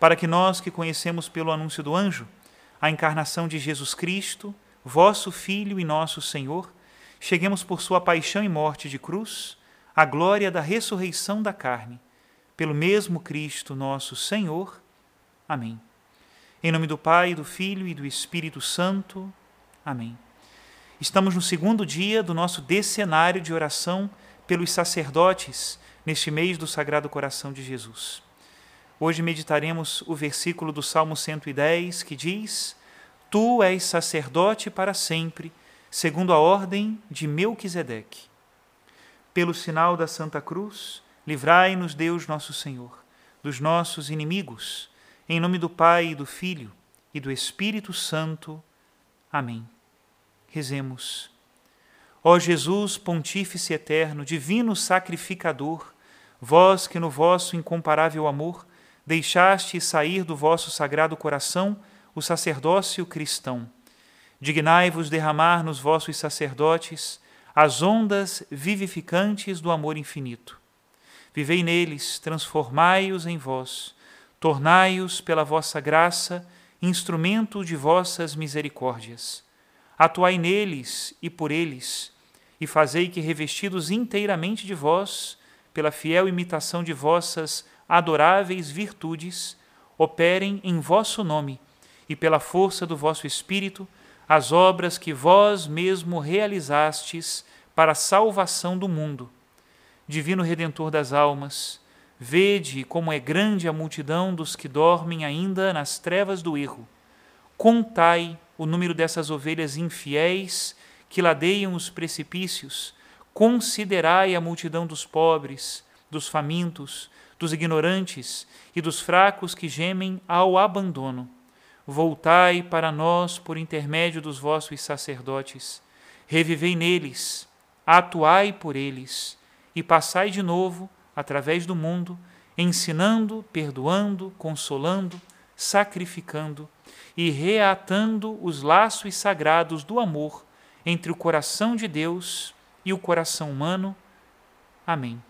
para que nós que conhecemos pelo anúncio do anjo a encarnação de Jesus Cristo, vosso Filho e nosso Senhor, cheguemos por sua paixão e morte de cruz à glória da ressurreição da carne, pelo mesmo Cristo nosso Senhor. Amém. Em nome do Pai, do Filho e do Espírito Santo. Amém. Estamos no segundo dia do nosso decenário de oração pelos sacerdotes neste mês do Sagrado Coração de Jesus. Hoje meditaremos o versículo do Salmo 110 que diz: Tu és sacerdote para sempre, segundo a ordem de Melquisedeque. Pelo sinal da Santa Cruz, livrai-nos Deus nosso Senhor dos nossos inimigos, em nome do Pai e do Filho e do Espírito Santo. Amém. Rezemos. Ó Jesus, pontífice eterno, divino sacrificador, vós que no vosso incomparável amor deixaste sair do vosso sagrado coração o sacerdócio cristão. Dignai-vos derramar nos vossos sacerdotes as ondas vivificantes do amor infinito. Vivei neles, transformai-os em vós, tornai-os pela vossa graça instrumento de vossas misericórdias. Atuai neles e por eles, e fazei que, revestidos inteiramente de vós, pela fiel imitação de vossas adoráveis virtudes operem em vosso nome e pela força do vosso Espírito as obras que vós mesmo realizastes para a salvação do mundo. Divino Redentor das almas, vede como é grande a multidão dos que dormem ainda nas trevas do erro. Contai o número dessas ovelhas infiéis que ladeiam os precipícios, considerai a multidão dos pobres, dos famintos, dos ignorantes e dos fracos que gemem ao abandono. Voltai para nós por intermédio dos vossos sacerdotes. Revivei neles, atuai por eles e passai de novo, através do mundo, ensinando, perdoando, consolando, sacrificando e reatando os laços sagrados do amor entre o coração de Deus e o coração humano. Amém.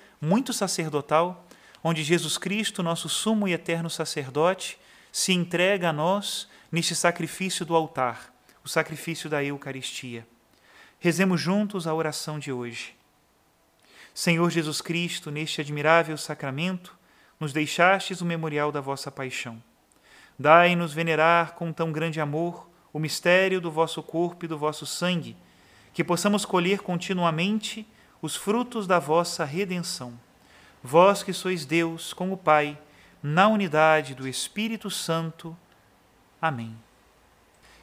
muito sacerdotal, onde Jesus Cristo, nosso sumo e eterno sacerdote, se entrega a nós neste sacrifício do altar, o sacrifício da Eucaristia. Rezemos juntos a oração de hoje. Senhor Jesus Cristo, neste admirável sacramento, nos deixastes o memorial da vossa paixão. Dai-nos venerar com tão grande amor o mistério do vosso corpo e do vosso sangue, que possamos colher continuamente os frutos da vossa redenção. Vós que sois Deus com o Pai, na unidade do Espírito Santo. Amém.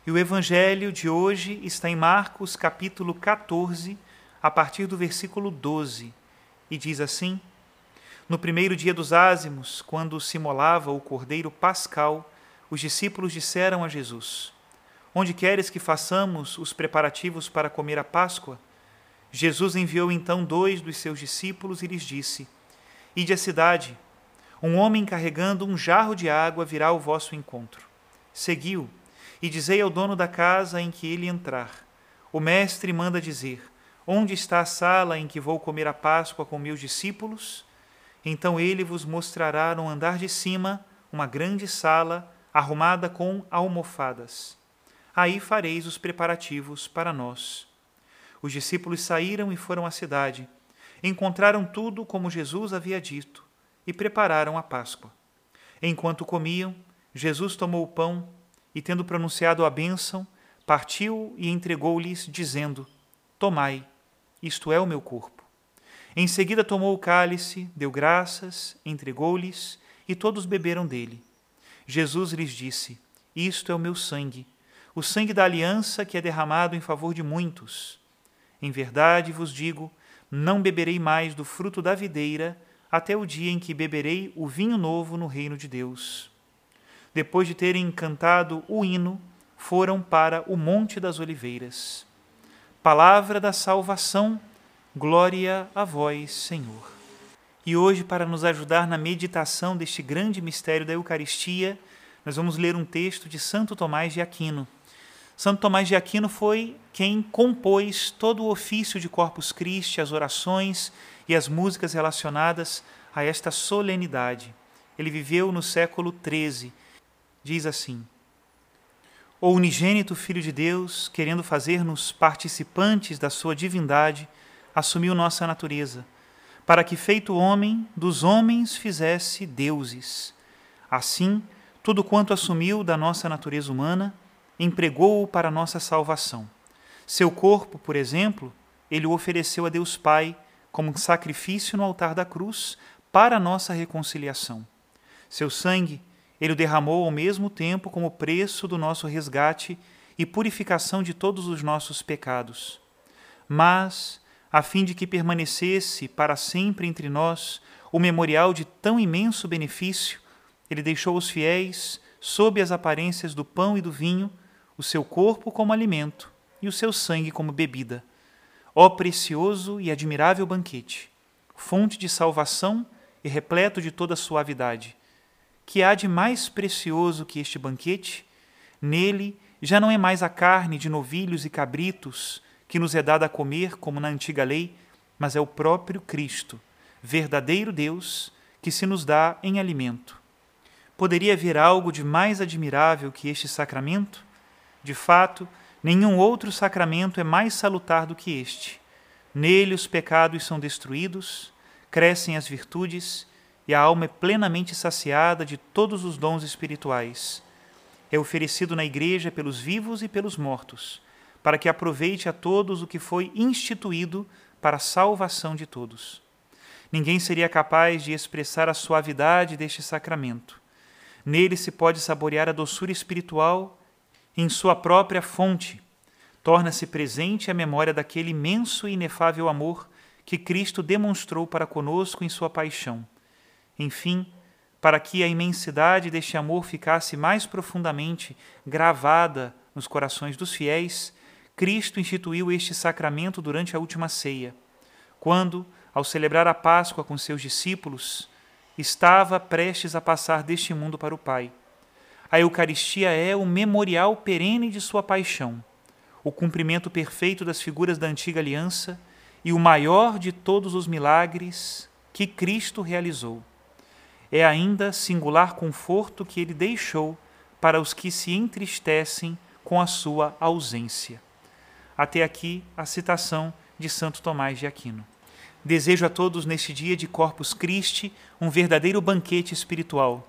E o evangelho de hoje está em Marcos, capítulo 14, a partir do versículo 12, e diz assim: No primeiro dia dos ázimos, quando se molava o cordeiro pascal, os discípulos disseram a Jesus: Onde queres que façamos os preparativos para comer a Páscoa? Jesus enviou então dois dos seus discípulos e lhes disse: Ide à cidade. Um homem carregando um jarro de água virá ao vosso encontro. Seguiu e dizei ao dono da casa em que ele entrar: O mestre manda dizer: Onde está a sala em que vou comer a Páscoa com meus discípulos? Então ele vos mostrará no andar de cima uma grande sala arrumada com almofadas. Aí fareis os preparativos para nós. Os discípulos saíram e foram à cidade. Encontraram tudo como Jesus havia dito e prepararam a Páscoa. Enquanto comiam, Jesus tomou o pão e, tendo pronunciado a bênção, partiu e entregou-lhes, dizendo: Tomai, isto é o meu corpo. Em seguida tomou o cálice, deu graças, entregou-lhes, e todos beberam dele. Jesus lhes disse: Isto é o meu sangue, o sangue da aliança que é derramado em favor de muitos. Em verdade vos digo: não beberei mais do fruto da videira até o dia em que beberei o vinho novo no reino de Deus. Depois de terem cantado o hino, foram para o Monte das Oliveiras. Palavra da salvação, glória a vós, Senhor. E hoje, para nos ajudar na meditação deste grande mistério da Eucaristia, nós vamos ler um texto de Santo Tomás de Aquino. Santo Tomás de Aquino foi quem compôs todo o ofício de Corpus Christi, as orações e as músicas relacionadas a esta solenidade. Ele viveu no século XIII. Diz assim: O unigênito Filho de Deus, querendo fazer-nos participantes da sua divindade, assumiu nossa natureza, para que, feito homem, dos homens fizesse deuses. Assim, tudo quanto assumiu da nossa natureza humana, empregou-o para nossa salvação. Seu corpo, por exemplo, ele o ofereceu a Deus Pai como sacrifício no altar da cruz para nossa reconciliação. Seu sangue ele o derramou ao mesmo tempo como preço do nosso resgate e purificação de todos os nossos pecados. Mas, a fim de que permanecesse para sempre entre nós o memorial de tão imenso benefício, ele deixou os fiéis, sob as aparências do pão e do vinho, o seu corpo como alimento e o seu sangue como bebida. Ó precioso e admirável banquete, fonte de salvação e repleto de toda suavidade, que há de mais precioso que este banquete? Nele já não é mais a carne de novilhos e cabritos que nos é dada a comer como na antiga lei, mas é o próprio Cristo, verdadeiro Deus, que se nos dá em alimento. Poderia haver algo de mais admirável que este sacramento? De fato, nenhum outro sacramento é mais salutar do que este. Nele os pecados são destruídos, crescem as virtudes e a alma é plenamente saciada de todos os dons espirituais. É oferecido na Igreja pelos vivos e pelos mortos, para que aproveite a todos o que foi instituído para a salvação de todos. Ninguém seria capaz de expressar a suavidade deste sacramento. Nele se pode saborear a doçura espiritual em sua própria fonte, torna-se presente a memória daquele imenso e inefável amor que Cristo demonstrou para conosco em sua paixão. Enfim, para que a imensidade deste amor ficasse mais profundamente gravada nos corações dos fiéis, Cristo instituiu este sacramento durante a última ceia, quando, ao celebrar a Páscoa com seus discípulos, estava prestes a passar deste mundo para o Pai. A Eucaristia é o memorial perene de sua paixão, o cumprimento perfeito das figuras da antiga aliança e o maior de todos os milagres que Cristo realizou. É ainda singular conforto que ele deixou para os que se entristecem com a sua ausência. Até aqui a citação de Santo Tomás de Aquino. Desejo a todos neste dia de Corpus Christi um verdadeiro banquete espiritual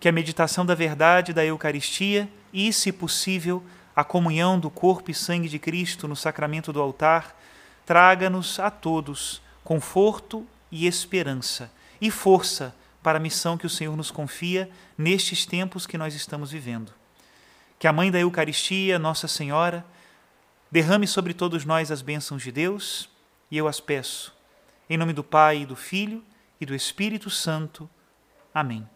que a meditação da verdade da Eucaristia e, se possível, a comunhão do corpo e sangue de Cristo no sacramento do altar traga-nos a todos conforto e esperança e força para a missão que o Senhor nos confia nestes tempos que nós estamos vivendo. Que a Mãe da Eucaristia, Nossa Senhora, derrame sobre todos nós as bênçãos de Deus, e eu as peço. Em nome do Pai, do Filho e do Espírito Santo. Amém.